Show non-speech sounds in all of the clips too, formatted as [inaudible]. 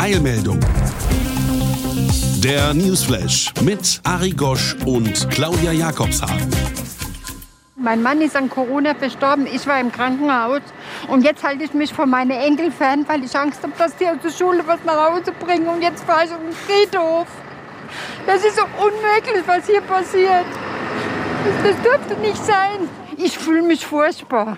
Eilmeldung. Der Newsflash mit Ari Gosch und Claudia Jakobshagen. Mein Mann ist an Corona verstorben, ich war im Krankenhaus und jetzt halte ich mich von meinen Enkeln fern, weil ich Angst habe, dass die aus der Schule was nach Hause bringen und jetzt fahre ich auf den Friedhof. Das ist so unmöglich, was hier passiert. Das, das dürfte nicht sein. Ich fühle mich furchtbar.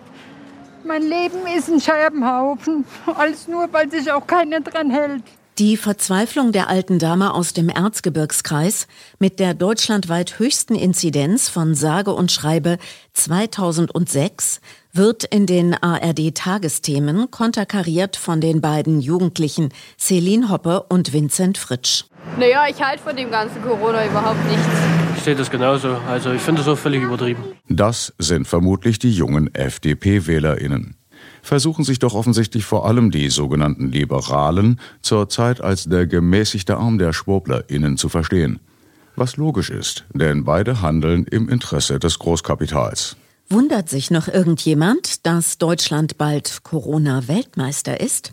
Mein Leben ist ein Scherbenhaufen. Alles nur, weil sich auch keiner dran hält. Die Verzweiflung der alten Dame aus dem Erzgebirgskreis mit der deutschlandweit höchsten Inzidenz von sage und schreibe 2006 wird in den ARD-Tagesthemen konterkariert von den beiden Jugendlichen Celine Hoppe und Vincent Fritsch. Naja, ich halte von dem ganzen Corona überhaupt nichts. Ich sehe das genauso. Also ich finde es auch völlig übertrieben. Das sind vermutlich die jungen FDP-WählerInnen. Versuchen sich doch offensichtlich vor allem die sogenannten Liberalen zurzeit als der gemäßigte Arm der SchwurblerInnen zu verstehen. Was logisch ist, denn beide handeln im Interesse des Großkapitals. Wundert sich noch irgendjemand, dass Deutschland bald Corona-Weltmeister ist?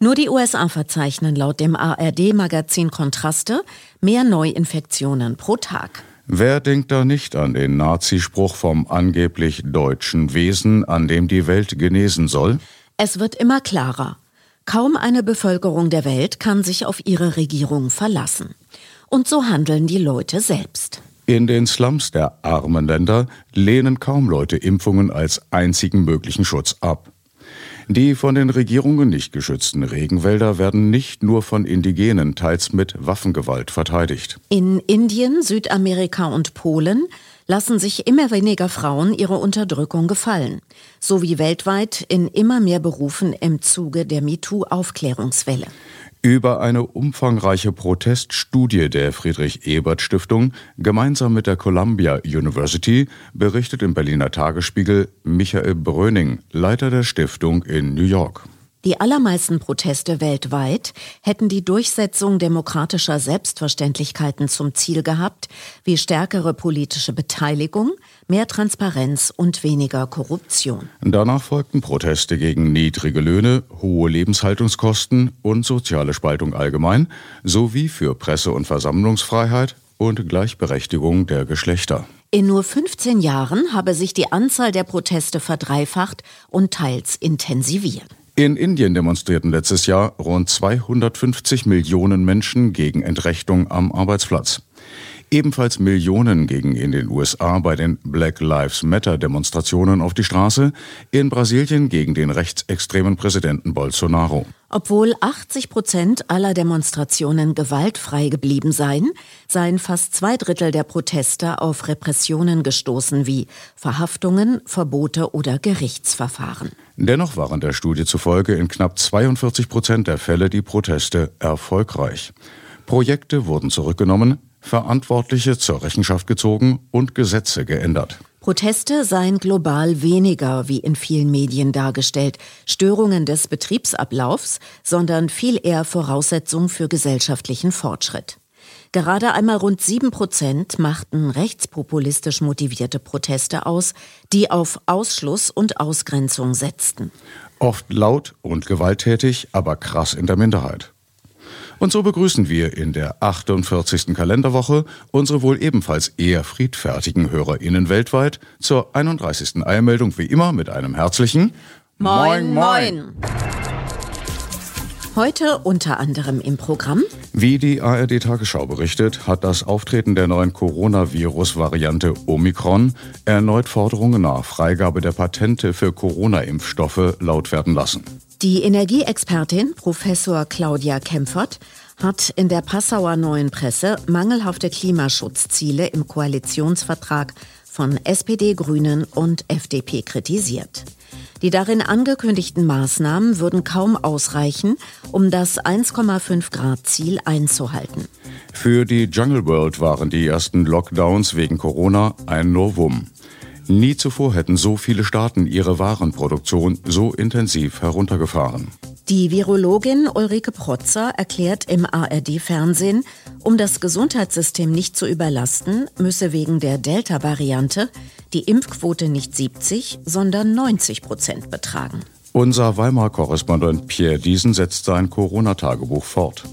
Nur die USA verzeichnen laut dem ARD-Magazin Kontraste mehr Neuinfektionen pro Tag. Wer denkt da nicht an den Nazispruch vom angeblich deutschen Wesen, an dem die Welt genesen soll? Es wird immer klarer. Kaum eine Bevölkerung der Welt kann sich auf ihre Regierung verlassen. Und so handeln die Leute selbst. In den Slums der armen Länder lehnen kaum Leute Impfungen als einzigen möglichen Schutz ab. Die von den Regierungen nicht geschützten Regenwälder werden nicht nur von Indigenen, teils mit Waffengewalt verteidigt. In Indien, Südamerika und Polen lassen sich immer weniger Frauen ihre Unterdrückung gefallen, sowie weltweit in immer mehr Berufen im Zuge der MeToo-Aufklärungswelle. Über eine umfangreiche Proteststudie der Friedrich-Ebert-Stiftung gemeinsam mit der Columbia University berichtet im Berliner Tagesspiegel Michael Bröning, Leiter der Stiftung in New York. Die allermeisten Proteste weltweit hätten die Durchsetzung demokratischer Selbstverständlichkeiten zum Ziel gehabt, wie stärkere politische Beteiligung, mehr Transparenz und weniger Korruption. Danach folgten Proteste gegen niedrige Löhne, hohe Lebenshaltungskosten und soziale Spaltung allgemein, sowie für Presse- und Versammlungsfreiheit und Gleichberechtigung der Geschlechter. In nur 15 Jahren habe sich die Anzahl der Proteste verdreifacht und teils intensiviert. In Indien demonstrierten letztes Jahr rund 250 Millionen Menschen gegen Entrechtung am Arbeitsplatz. Ebenfalls Millionen gegen in den USA bei den Black Lives Matter Demonstrationen auf die Straße, in Brasilien gegen den rechtsextremen Präsidenten Bolsonaro. Obwohl 80 Prozent aller Demonstrationen gewaltfrei geblieben seien, seien fast zwei Drittel der Proteste auf Repressionen gestoßen wie Verhaftungen, Verbote oder Gerichtsverfahren. Dennoch waren der Studie zufolge in knapp 42 Prozent der Fälle die Proteste erfolgreich. Projekte wurden zurückgenommen, Verantwortliche zur Rechenschaft gezogen und Gesetze geändert. Proteste seien global weniger, wie in vielen Medien dargestellt, Störungen des Betriebsablaufs, sondern viel eher Voraussetzung für gesellschaftlichen Fortschritt. Gerade einmal rund sieben Prozent machten rechtspopulistisch motivierte Proteste aus, die auf Ausschluss und Ausgrenzung setzten. Oft laut und gewalttätig, aber krass in der Minderheit. Und so begrüßen wir in der 48. Kalenderwoche unsere wohl ebenfalls eher friedfertigen HörerInnen weltweit zur 31. Eilmeldung wie immer mit einem herzlichen Moin, moin. Heute unter anderem im Programm. Wie die ARD Tagesschau berichtet, hat das Auftreten der neuen Coronavirus-Variante Omikron erneut Forderungen nach Freigabe der Patente für Corona-Impfstoffe laut werden lassen. Die Energieexpertin Professor Claudia Kempfert hat in der Passauer Neuen Presse mangelhafte Klimaschutzziele im Koalitionsvertrag von SPD, Grünen und FDP kritisiert. Die darin angekündigten Maßnahmen würden kaum ausreichen, um das 1,5 Grad Ziel einzuhalten. Für die Jungle World waren die ersten Lockdowns wegen Corona ein Novum. Nie zuvor hätten so viele Staaten ihre Warenproduktion so intensiv heruntergefahren. Die Virologin Ulrike Protzer erklärt im ARD-Fernsehen, um das Gesundheitssystem nicht zu überlasten, müsse wegen der Delta-Variante die Impfquote nicht 70, sondern 90 Prozent betragen. Unser Weimar-Korrespondent Pierre Diesen setzt sein Corona-Tagebuch fort.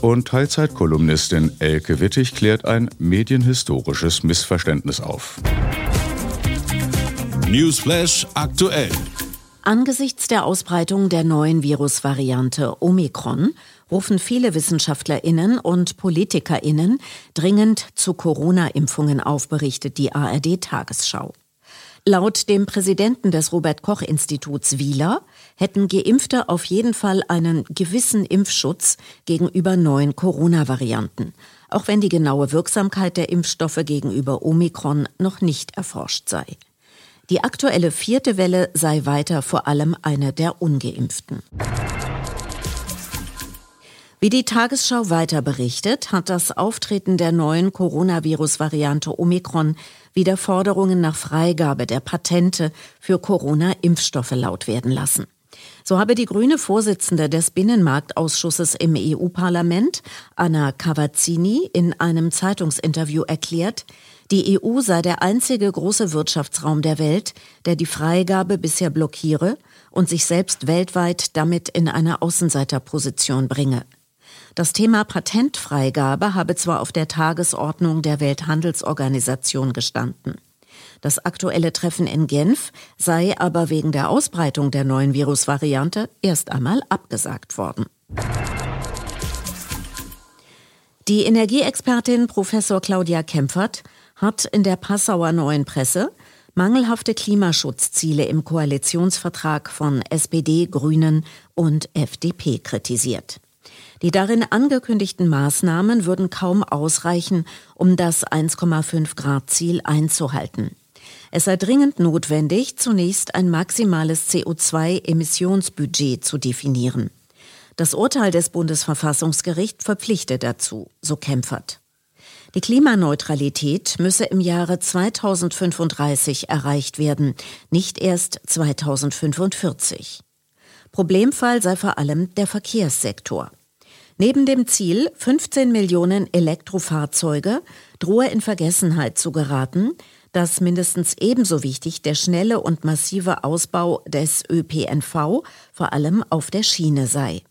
Und Teilzeitkolumnistin Elke Wittig klärt ein medienhistorisches Missverständnis auf. Newsflash aktuell. Angesichts der Ausbreitung der neuen Virusvariante Omikron rufen viele Wissenschaftlerinnen und Politikerinnen dringend zu Corona-Impfungen auf, berichtet die ARD Tagesschau. Laut dem Präsidenten des Robert Koch Instituts Wieler hätten Geimpfte auf jeden Fall einen gewissen Impfschutz gegenüber neuen Corona-Varianten, auch wenn die genaue Wirksamkeit der Impfstoffe gegenüber Omikron noch nicht erforscht sei. Die aktuelle vierte Welle sei weiter vor allem eine der ungeimpften. Wie die Tagesschau weiter berichtet, hat das Auftreten der neuen Coronavirus-Variante Omikron wieder Forderungen nach Freigabe der Patente für Corona-Impfstoffe laut werden lassen. So habe die grüne Vorsitzende des Binnenmarktausschusses im EU-Parlament, Anna Cavazzini, in einem Zeitungsinterview erklärt, die EU sei der einzige große Wirtschaftsraum der Welt, der die Freigabe bisher blockiere und sich selbst weltweit damit in eine Außenseiterposition bringe. Das Thema Patentfreigabe habe zwar auf der Tagesordnung der Welthandelsorganisation gestanden. Das aktuelle Treffen in Genf sei aber wegen der Ausbreitung der neuen Virusvariante erst einmal abgesagt worden. Die Energieexpertin Professor Claudia Kempfert hat in der Passauer Neuen Presse mangelhafte Klimaschutzziele im Koalitionsvertrag von SPD, Grünen und FDP kritisiert. Die darin angekündigten Maßnahmen würden kaum ausreichen, um das 1,5 Grad Ziel einzuhalten. Es sei dringend notwendig, zunächst ein maximales CO2-Emissionsbudget zu definieren. Das Urteil des Bundesverfassungsgerichts verpflichtet dazu, so Kämpfert. Die Klimaneutralität müsse im Jahre 2035 erreicht werden, nicht erst 2045. Problemfall sei vor allem der Verkehrssektor. Neben dem Ziel, 15 Millionen Elektrofahrzeuge drohe in Vergessenheit zu geraten, dass mindestens ebenso wichtig der schnelle und massive Ausbau des ÖPNV, vor allem auf der Schiene sei.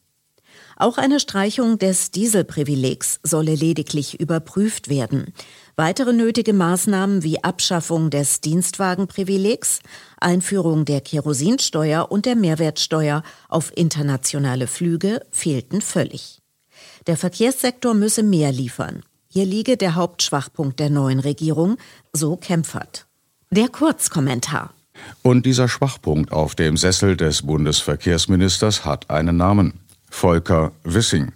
Auch eine Streichung des Dieselprivilegs solle lediglich überprüft werden. Weitere nötige Maßnahmen wie Abschaffung des Dienstwagenprivilegs, Einführung der Kerosinsteuer und der Mehrwertsteuer auf internationale Flüge fehlten völlig. Der Verkehrssektor müsse mehr liefern. Hier liege der Hauptschwachpunkt der neuen Regierung, so Kempfert. Der Kurzkommentar. Und dieser Schwachpunkt auf dem Sessel des Bundesverkehrsministers hat einen Namen. Volker Wissing.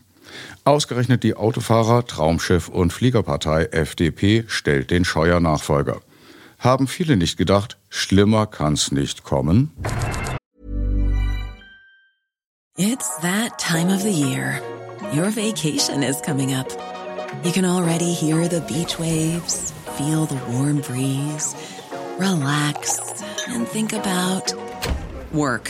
Ausgerechnet die Autofahrer, Traumschiff und Fliegerpartei FDP stellt den Scheuer-Nachfolger. Haben viele nicht gedacht, schlimmer kann's nicht kommen? It's that time of the year. Your vacation is coming up. You can already hear the beach waves, feel the warm breeze, relax, and think about work.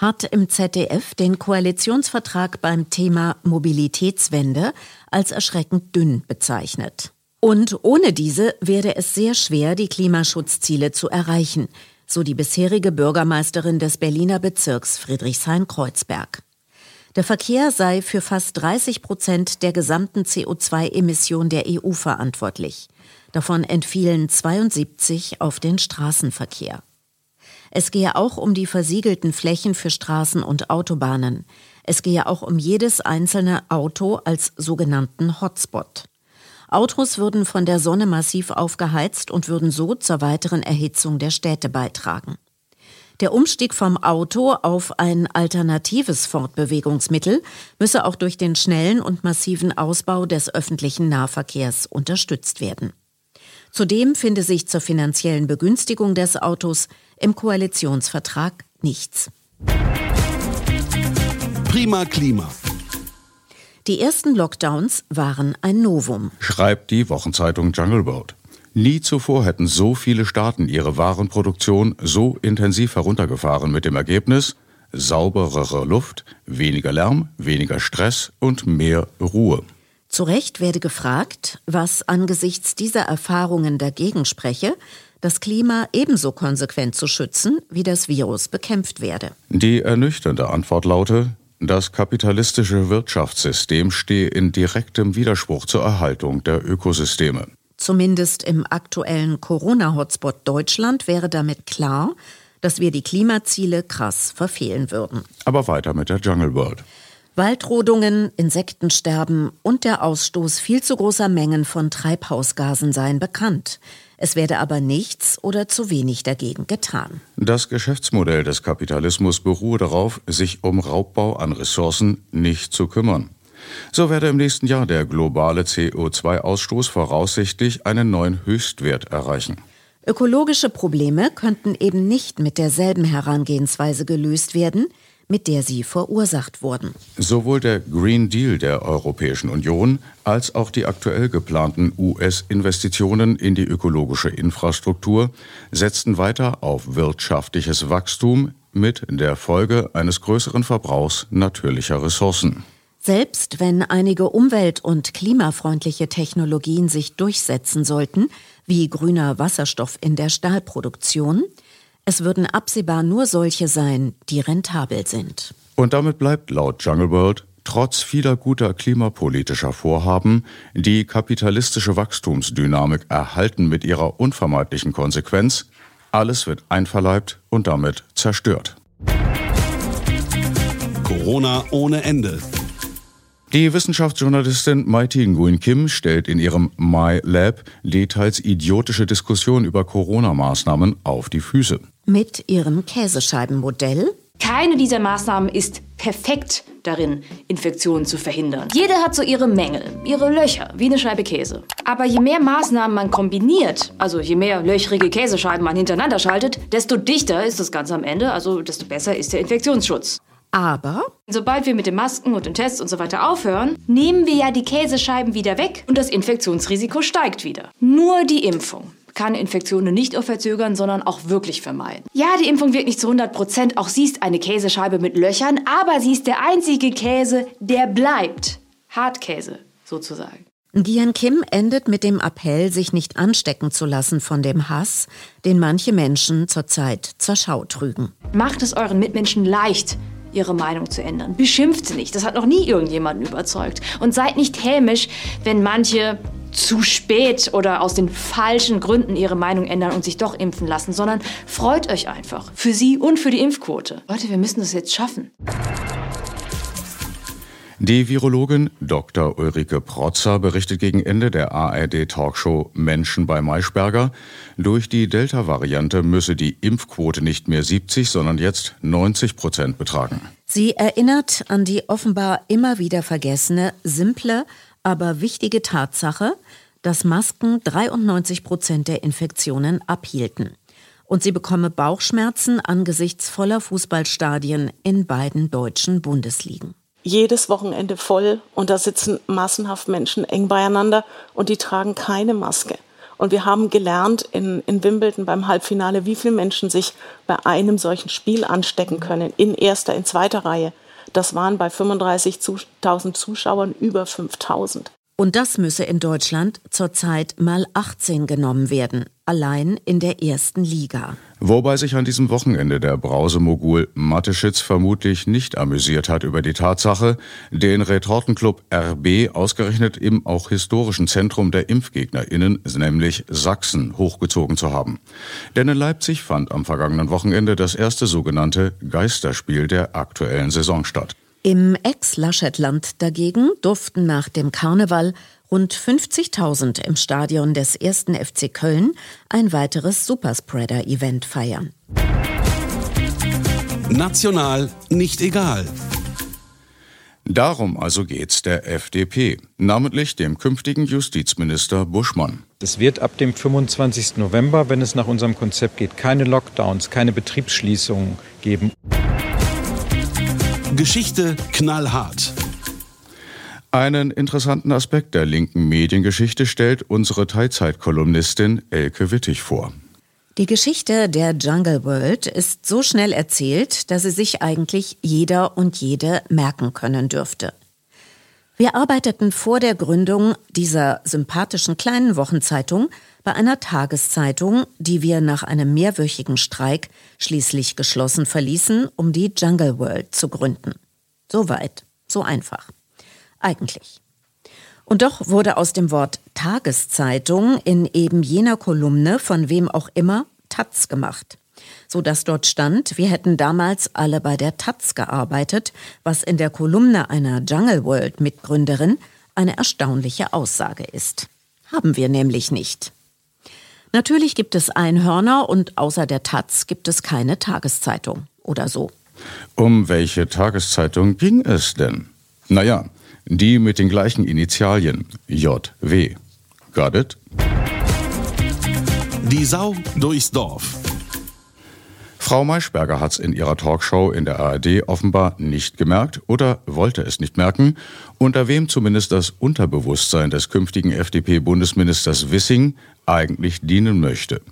hat im ZDF den Koalitionsvertrag beim Thema Mobilitätswende als erschreckend dünn bezeichnet. Und ohne diese werde es sehr schwer, die Klimaschutzziele zu erreichen, so die bisherige Bürgermeisterin des Berliner Bezirks Friedrichshain-Kreuzberg. Der Verkehr sei für fast 30 Prozent der gesamten CO2-Emission der EU verantwortlich. Davon entfielen 72 auf den Straßenverkehr. Es gehe auch um die versiegelten Flächen für Straßen und Autobahnen. Es gehe auch um jedes einzelne Auto als sogenannten Hotspot. Autos würden von der Sonne massiv aufgeheizt und würden so zur weiteren Erhitzung der Städte beitragen. Der Umstieg vom Auto auf ein alternatives Fortbewegungsmittel müsse auch durch den schnellen und massiven Ausbau des öffentlichen Nahverkehrs unterstützt werden. Zudem finde sich zur finanziellen Begünstigung des Autos im Koalitionsvertrag nichts. Prima Klima. Die ersten Lockdowns waren ein Novum. Schreibt die Wochenzeitung Jungle Boat. Nie zuvor hätten so viele Staaten ihre Warenproduktion so intensiv heruntergefahren mit dem Ergebnis sauberere Luft, weniger Lärm, weniger Stress und mehr Ruhe. Zu Recht werde gefragt, was angesichts dieser Erfahrungen dagegen spreche, das Klima ebenso konsequent zu schützen, wie das Virus bekämpft werde. Die ernüchternde Antwort laute, das kapitalistische Wirtschaftssystem stehe in direktem Widerspruch zur Erhaltung der Ökosysteme. Zumindest im aktuellen Corona-Hotspot Deutschland wäre damit klar, dass wir die Klimaziele krass verfehlen würden. Aber weiter mit der Jungle World. Waldrodungen, Insektensterben und der Ausstoß viel zu großer Mengen von Treibhausgasen seien bekannt. Es werde aber nichts oder zu wenig dagegen getan. Das Geschäftsmodell des Kapitalismus beruhe darauf, sich um Raubbau an Ressourcen nicht zu kümmern. So werde im nächsten Jahr der globale CO2-Ausstoß voraussichtlich einen neuen Höchstwert erreichen. Ökologische Probleme könnten eben nicht mit derselben Herangehensweise gelöst werden, mit der sie verursacht wurden. Sowohl der Green Deal der Europäischen Union als auch die aktuell geplanten US-Investitionen in die ökologische Infrastruktur setzten weiter auf wirtschaftliches Wachstum mit der Folge eines größeren Verbrauchs natürlicher Ressourcen. Selbst wenn einige umwelt- und klimafreundliche Technologien sich durchsetzen sollten, wie grüner Wasserstoff in der Stahlproduktion, es würden absehbar nur solche sein, die rentabel sind. Und damit bleibt laut Jungle World trotz vieler guter klimapolitischer Vorhaben die kapitalistische Wachstumsdynamik erhalten mit ihrer unvermeidlichen Konsequenz, alles wird einverleibt und damit zerstört. Corona ohne Ende. Die Wissenschaftsjournalistin Mighty Nguyen Kim stellt in ihrem My Lab die teils idiotische Diskussion über Corona-Maßnahmen auf die Füße. Mit ihrem Käsescheibenmodell keine dieser Maßnahmen ist perfekt darin, Infektionen zu verhindern. Jede hat so ihre Mängel, ihre Löcher, wie eine Scheibe Käse. Aber je mehr Maßnahmen man kombiniert, also je mehr löchrige Käsescheiben man hintereinander schaltet, desto dichter ist das Ganze am Ende, also desto besser ist der Infektionsschutz. Aber sobald wir mit den Masken und den Tests und so weiter aufhören, nehmen wir ja die Käsescheiben wieder weg und das Infektionsrisiko steigt wieder. Nur die Impfung kann Infektionen nicht nur verzögern, sondern auch wirklich vermeiden. Ja, die Impfung wirkt nicht zu 100 Prozent. Auch sie ist eine Käsescheibe mit Löchern, aber sie ist der einzige Käse, der bleibt. Hartkäse sozusagen. Gian Kim endet mit dem Appell, sich nicht anstecken zu lassen von dem Hass, den manche Menschen zurzeit zur Schau trügen. Macht es euren Mitmenschen leicht, ihre Meinung zu ändern. Beschimpft sie nicht. Das hat noch nie irgendjemanden überzeugt. Und seid nicht hämisch, wenn manche zu spät oder aus den falschen Gründen ihre Meinung ändern und sich doch impfen lassen, sondern freut euch einfach. Für sie und für die Impfquote. Leute, wir müssen das jetzt schaffen. Die Virologin Dr. Ulrike Protzer berichtet gegen Ende der ARD-Talkshow Menschen bei Maischberger, durch die Delta-Variante müsse die Impfquote nicht mehr 70, sondern jetzt 90 Prozent betragen. Sie erinnert an die offenbar immer wieder vergessene, simple, aber wichtige Tatsache, dass Masken 93 Prozent der Infektionen abhielten. Und sie bekomme Bauchschmerzen angesichts voller Fußballstadien in beiden deutschen Bundesligen jedes Wochenende voll und da sitzen massenhaft Menschen eng beieinander und die tragen keine Maske. Und wir haben gelernt in, in Wimbledon beim Halbfinale, wie viele Menschen sich bei einem solchen Spiel anstecken können, in erster, in zweiter Reihe. Das waren bei 35.000 Zuschauern über 5.000. Und das müsse in Deutschland zurzeit mal 18 genommen werden, allein in der ersten Liga. Wobei sich an diesem Wochenende der Brausemogul Mateschitz vermutlich nicht amüsiert hat über die Tatsache, den Retortenclub RB ausgerechnet im auch historischen Zentrum der ImpfgegnerInnen, nämlich Sachsen, hochgezogen zu haben. Denn in Leipzig fand am vergangenen Wochenende das erste sogenannte Geisterspiel der aktuellen Saison statt. Im Ex-Laschet-Land dagegen durften nach dem Karneval rund 50.000 im Stadion des ersten FC Köln ein weiteres Superspreader-Event feiern. National nicht egal. Darum also geht's der FDP, namentlich dem künftigen Justizminister Buschmann. Es wird ab dem 25. November, wenn es nach unserem Konzept geht, keine Lockdowns, keine Betriebsschließungen geben. Geschichte knallhart. Einen interessanten Aspekt der linken Mediengeschichte stellt unsere Teilzeitkolumnistin Elke Wittig vor. Die Geschichte der Jungle World ist so schnell erzählt, dass sie sich eigentlich jeder und jede merken können dürfte. Wir arbeiteten vor der Gründung dieser sympathischen kleinen Wochenzeitung bei einer Tageszeitung, die wir nach einem mehrwöchigen Streik schließlich geschlossen verließen, um die Jungle World zu gründen. So weit, so einfach. Eigentlich. Und doch wurde aus dem Wort Tageszeitung in eben jener Kolumne von wem auch immer Taz gemacht. So dass dort stand, wir hätten damals alle bei der Taz gearbeitet, was in der Kolumne einer Jungle World Mitgründerin eine erstaunliche Aussage ist. Haben wir nämlich nicht. Natürlich gibt es Einhörner und außer der Taz gibt es keine Tageszeitung oder so. Um welche Tageszeitung ging es denn? Naja, die mit den gleichen Initialien JW. Got it? Die Sau durchs Dorf. Frau Maischberger hat's in ihrer Talkshow in der ARD offenbar nicht gemerkt oder wollte es nicht merken, unter wem zumindest das Unterbewusstsein des künftigen FDP-Bundesministers Wissing eigentlich dienen möchte.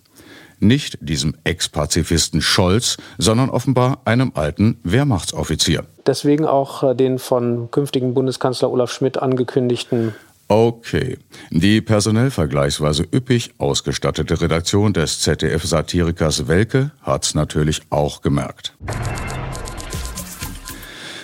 Nicht diesem Ex-Pazifisten Scholz, sondern offenbar einem alten Wehrmachtsoffizier. Deswegen auch äh, den von künftigen Bundeskanzler Olaf Schmidt angekündigten Okay. Die personell vergleichsweise üppig ausgestattete Redaktion des ZDF-Satirikers Welke hat's natürlich auch gemerkt.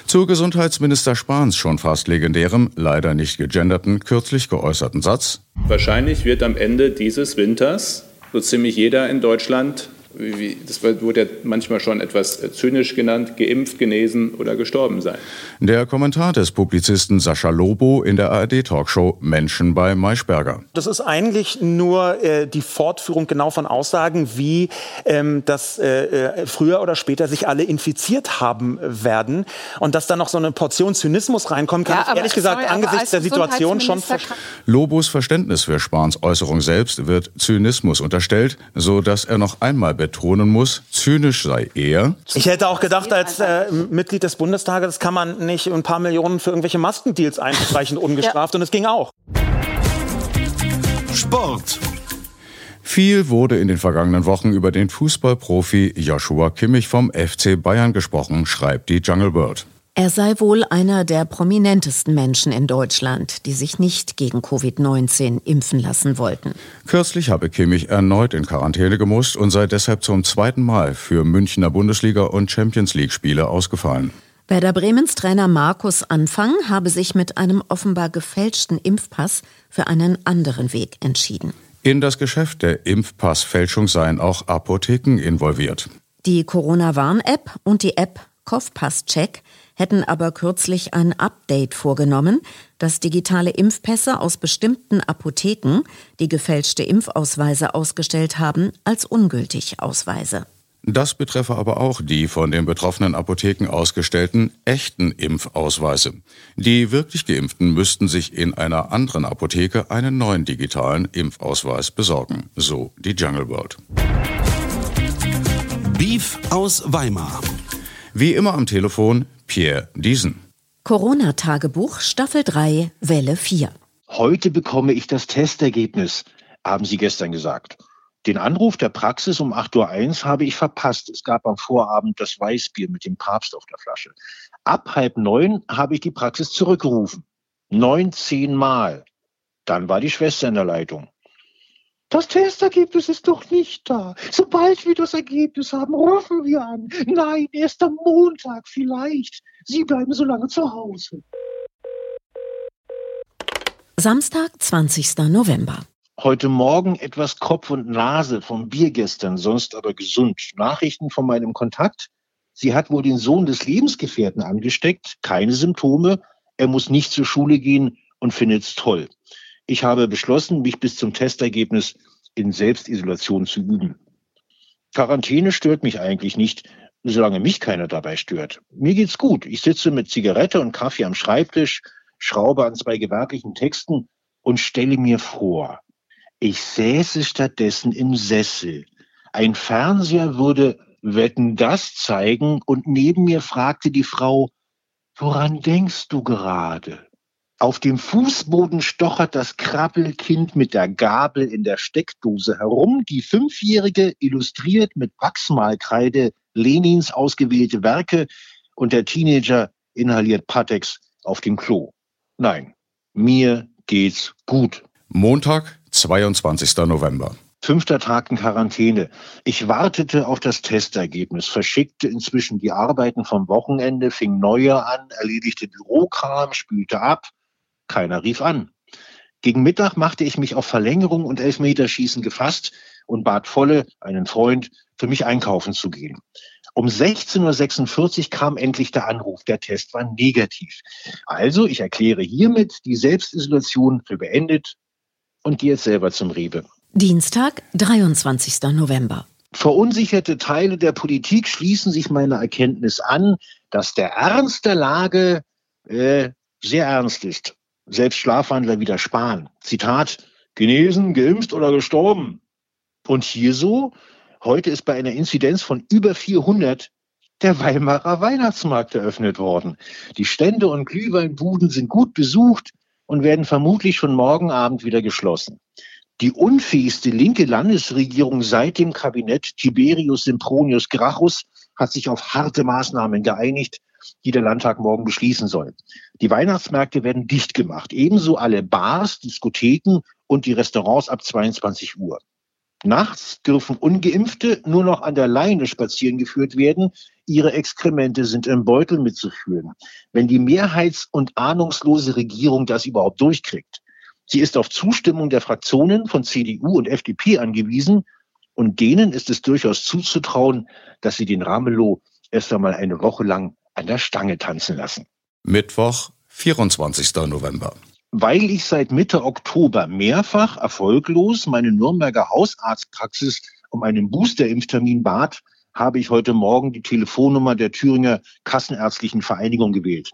Zu Gesundheitsminister Spahns schon fast legendärem, leider nicht gegenderten, kürzlich geäußerten Satz. Wahrscheinlich wird am Ende dieses Winters so ziemlich jeder in Deutschland wie, das wurde ja manchmal schon etwas zynisch genannt, geimpft, genesen oder gestorben sein. Der Kommentar des Publizisten Sascha Lobo in der ARD-Talkshow Menschen bei Maischberger. Das ist eigentlich nur äh, die Fortführung genau von Aussagen, wie ähm, dass äh, äh früher oder später sich alle infiziert haben werden und dass da noch so eine Portion Zynismus reinkommt, kann ja, ich ehrlich gesagt sorry, angesichts der Situation schon verstehen. Lobos Verständnis für Spahns Äußerung selbst wird Zynismus unterstellt, so dass er noch einmal betonen muss, zynisch sei er. Ich hätte auch gedacht, als äh, Mitglied des Bundestages kann man nicht ein paar Millionen für irgendwelche Maskendeals einstreichen, [laughs] ungestraft. ja. Und es ging auch. Sport. Viel wurde in den vergangenen Wochen über den Fußballprofi Joshua Kimmich vom FC Bayern gesprochen, schreibt die Jungle World. Er sei wohl einer der prominentesten Menschen in Deutschland, die sich nicht gegen Covid-19 impfen lassen wollten. Kürzlich habe Kimmich erneut in Quarantäne gemusst und sei deshalb zum zweiten Mal für Münchner Bundesliga und Champions League Spiele ausgefallen. Werder Bremens Trainer Markus Anfang habe sich mit einem offenbar gefälschten Impfpass für einen anderen Weg entschieden. In das Geschäft der Impfpassfälschung seien auch Apotheken involviert. Die Corona-Warn-App und die App Kopfpass-Check hätten aber kürzlich ein Update vorgenommen, das digitale Impfpässe aus bestimmten Apotheken, die gefälschte Impfausweise ausgestellt haben, als ungültig ausweise. Das betreffe aber auch die von den betroffenen Apotheken ausgestellten echten Impfausweise. Die wirklich Geimpften müssten sich in einer anderen Apotheke einen neuen digitalen Impfausweis besorgen, so die Jungle World. Beef aus Weimar. Wie immer am Telefon Pierre Diesen. Corona-Tagebuch Staffel 3, Welle 4. Heute bekomme ich das Testergebnis, haben Sie gestern gesagt. Den Anruf der Praxis um 8.01 Uhr habe ich verpasst. Es gab am Vorabend das Weißbier mit dem Papst auf der Flasche. Ab halb neun habe ich die Praxis zurückgerufen. 19 Mal. Dann war die Schwester in der Leitung. Das Testergebnis ist doch nicht da. Sobald wir das Ergebnis haben, rufen wir an. Nein, erst am Montag vielleicht. Sie bleiben so lange zu Hause. Samstag, 20. November. Heute Morgen etwas Kopf und Nase vom Bier gestern, sonst aber gesund. Nachrichten von meinem Kontakt? sie hat wohl den Sohn des Lebensgefährten angesteckt, keine Symptome, er muss nicht zur Schule gehen und findet es toll. Ich habe beschlossen, mich bis zum Testergebnis in Selbstisolation zu üben. Quarantäne stört mich eigentlich nicht, solange mich keiner dabei stört. Mir geht's gut. Ich sitze mit Zigarette und Kaffee am Schreibtisch, schraube an zwei gewerblichen Texten und stelle mir vor, ich säße stattdessen im Sessel. Ein Fernseher würde Wetten das zeigen und neben mir fragte die Frau, woran denkst du gerade? Auf dem Fußboden stochert das Krabbelkind mit der Gabel in der Steckdose herum. Die Fünfjährige illustriert mit Wachsmalkreide Lenins ausgewählte Werke und der Teenager inhaliert Patex auf dem Klo. Nein, mir geht's gut. Montag, 22. November. Fünfter Tag in Quarantäne. Ich wartete auf das Testergebnis, verschickte inzwischen die Arbeiten vom Wochenende, fing neue an, erledigte Bürokram, spülte ab. Keiner rief an. Gegen Mittag machte ich mich auf Verlängerung und Elfmeterschießen gefasst und bat Volle, einen Freund, für mich einkaufen zu gehen. Um 16.46 Uhr kam endlich der Anruf. Der Test war negativ. Also, ich erkläre hiermit die Selbstisolation für beendet und gehe jetzt selber zum Rewe. Dienstag, 23. November. Verunsicherte Teile der Politik schließen sich meiner Erkenntnis an, dass der Ernst der Lage äh, sehr ernst ist. Selbst Schlafwandler widersparen. Zitat, genesen, geimpft oder gestorben. Und hier so, Heute ist bei einer Inzidenz von über 400 der Weimarer Weihnachtsmarkt eröffnet worden. Die Stände und Glühweinbuden sind gut besucht und werden vermutlich schon morgen Abend wieder geschlossen. Die unfähigste linke Landesregierung seit dem Kabinett Tiberius Sempronius Gracchus hat sich auf harte Maßnahmen geeinigt, die der Landtag morgen beschließen soll. Die Weihnachtsmärkte werden dicht gemacht, ebenso alle Bars, Diskotheken und die Restaurants ab 22 Uhr. Nachts dürfen ungeimpfte nur noch an der Leine spazieren geführt werden. Ihre Exkremente sind im Beutel mitzuführen. Wenn die mehrheits- und ahnungslose Regierung das überhaupt durchkriegt. Sie ist auf Zustimmung der Fraktionen von CDU und FDP angewiesen. Und denen ist es durchaus zuzutrauen, dass sie den Ramelow erst einmal eine Woche lang an der Stange tanzen lassen. Mittwoch, 24. November weil ich seit Mitte Oktober mehrfach erfolglos meine Nürnberger Hausarztpraxis um einen Boosterimpftermin bat, habe ich heute Morgen die Telefonnummer der Thüringer Kassenärztlichen Vereinigung gewählt.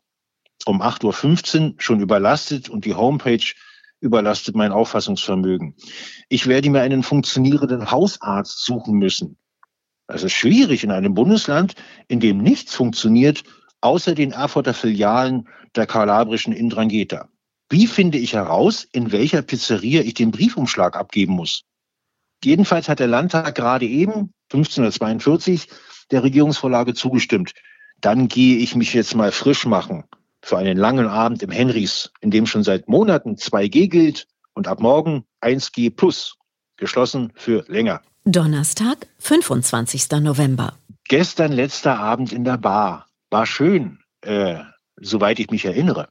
Um 8.15 Uhr schon überlastet und die Homepage überlastet mein Auffassungsvermögen. Ich werde mir einen funktionierenden Hausarzt suchen müssen. Das ist schwierig in einem Bundesland, in dem nichts funktioniert, außer den Erfurter Filialen der kalabrischen Indrangheta. Wie finde ich heraus, in welcher Pizzeria ich den Briefumschlag abgeben muss? Jedenfalls hat der Landtag gerade eben, 1542, der Regierungsvorlage zugestimmt. Dann gehe ich mich jetzt mal frisch machen für einen langen Abend im Henrys, in dem schon seit Monaten 2G gilt und ab morgen 1G plus, geschlossen für länger. Donnerstag, 25. November. Gestern letzter Abend in der Bar. War schön, äh, soweit ich mich erinnere.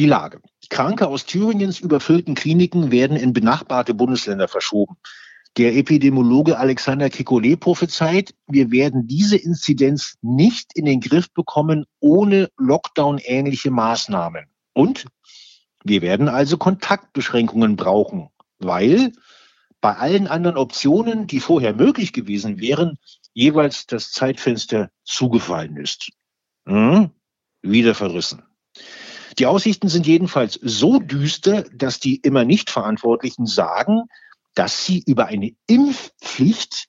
Die Lage. Kranke aus Thüringens überfüllten Kliniken werden in benachbarte Bundesländer verschoben. Der Epidemiologe Alexander Kekulé prophezeit, wir werden diese Inzidenz nicht in den Griff bekommen ohne Lockdown-ähnliche Maßnahmen. Und wir werden also Kontaktbeschränkungen brauchen, weil bei allen anderen Optionen, die vorher möglich gewesen wären, jeweils das Zeitfenster zugefallen ist. Hm? Wieder verrissen. Die Aussichten sind jedenfalls so düster, dass die immer nicht Verantwortlichen sagen, dass sie über eine Impfpflicht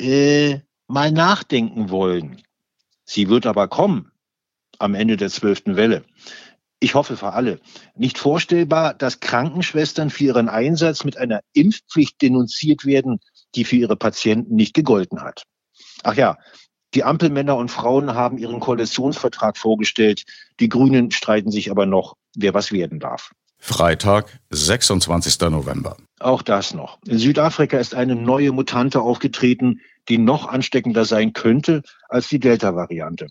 äh, mal nachdenken wollen. Sie wird aber kommen am Ende der zwölften Welle. Ich hoffe für alle. Nicht vorstellbar, dass Krankenschwestern für ihren Einsatz mit einer Impfpflicht denunziert werden, die für ihre Patienten nicht gegolten hat. Ach ja, die Ampelmänner und Frauen haben ihren Koalitionsvertrag vorgestellt. Die Grünen streiten sich aber noch, wer was werden darf. Freitag, 26. November. Auch das noch. In Südafrika ist eine neue Mutante aufgetreten, die noch ansteckender sein könnte als die Delta-Variante.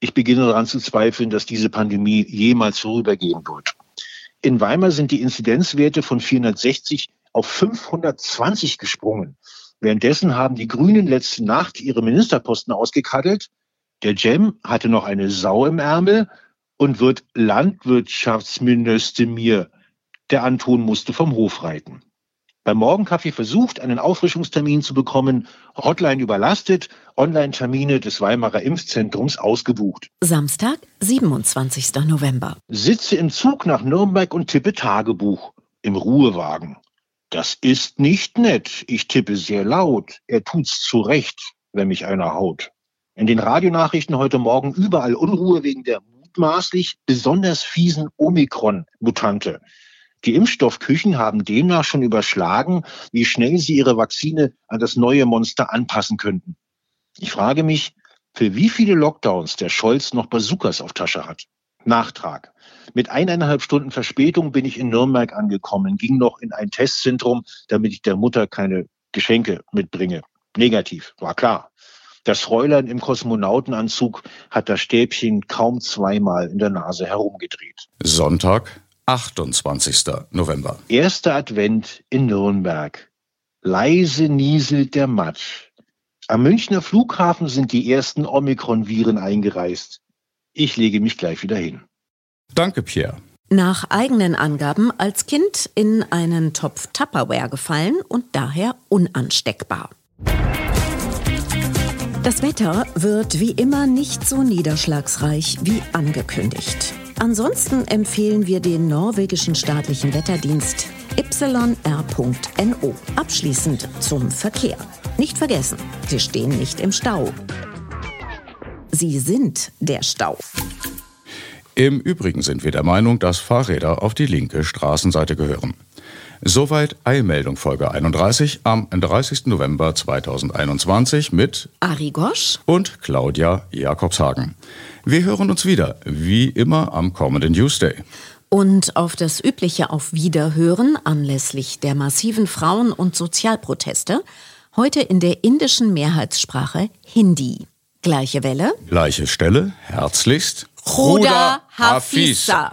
Ich beginne daran zu zweifeln, dass diese Pandemie jemals vorübergehen wird. In Weimar sind die Inzidenzwerte von 460 auf 520 gesprungen. Währenddessen haben die Grünen letzte Nacht ihre Ministerposten ausgekaddelt. Der Jem hatte noch eine Sau im Ärmel und wird Landwirtschaftsminister mir. Der Anton musste vom Hof reiten. Beim Morgenkaffee versucht, einen Auffrischungstermin zu bekommen, Hotline überlastet, Online-Termine des Weimarer Impfzentrums ausgebucht. Samstag, 27. November. Sitze im Zug nach Nürnberg und tippe Tagebuch im Ruhewagen. Das ist nicht nett. Ich tippe sehr laut. Er tut's zu Recht, wenn mich einer haut. In den Radionachrichten heute Morgen überall Unruhe wegen der mutmaßlich besonders fiesen Omikron-Mutante. Die Impfstoffküchen haben demnach schon überschlagen, wie schnell sie ihre Vakzine an das neue Monster anpassen könnten. Ich frage mich, für wie viele Lockdowns der Scholz noch Bazookas auf Tasche hat. Nachtrag. Mit eineinhalb Stunden Verspätung bin ich in Nürnberg angekommen, ging noch in ein Testzentrum, damit ich der Mutter keine Geschenke mitbringe. Negativ, war klar. Das Fräulein im Kosmonautenanzug hat das Stäbchen kaum zweimal in der Nase herumgedreht. Sonntag, 28. November. Erster Advent in Nürnberg. Leise nieselt der Matsch. Am Münchner Flughafen sind die ersten Omikron-Viren eingereist. Ich lege mich gleich wieder hin. Danke, Pierre. Nach eigenen Angaben als Kind in einen Topf Tupperware gefallen und daher unansteckbar. Das Wetter wird wie immer nicht so niederschlagsreich wie angekündigt. Ansonsten empfehlen wir den norwegischen staatlichen Wetterdienst yr.no. Abschließend zum Verkehr. Nicht vergessen, Sie stehen nicht im Stau. Sie sind der Stau. Im Übrigen sind wir der Meinung, dass Fahrräder auf die linke Straßenseite gehören. Soweit Eilmeldung Folge 31 am 30. November 2021 mit Ari Gosch und Claudia Jakobshagen. Wir hören uns wieder, wie immer am kommenden Tuesday. Und auf das übliche Auf Wiederhören anlässlich der massiven Frauen- und Sozialproteste heute in der indischen Mehrheitssprache Hindi. Gleiche Welle. Gleiche Stelle. Herzlichst. Khuda Hafisa.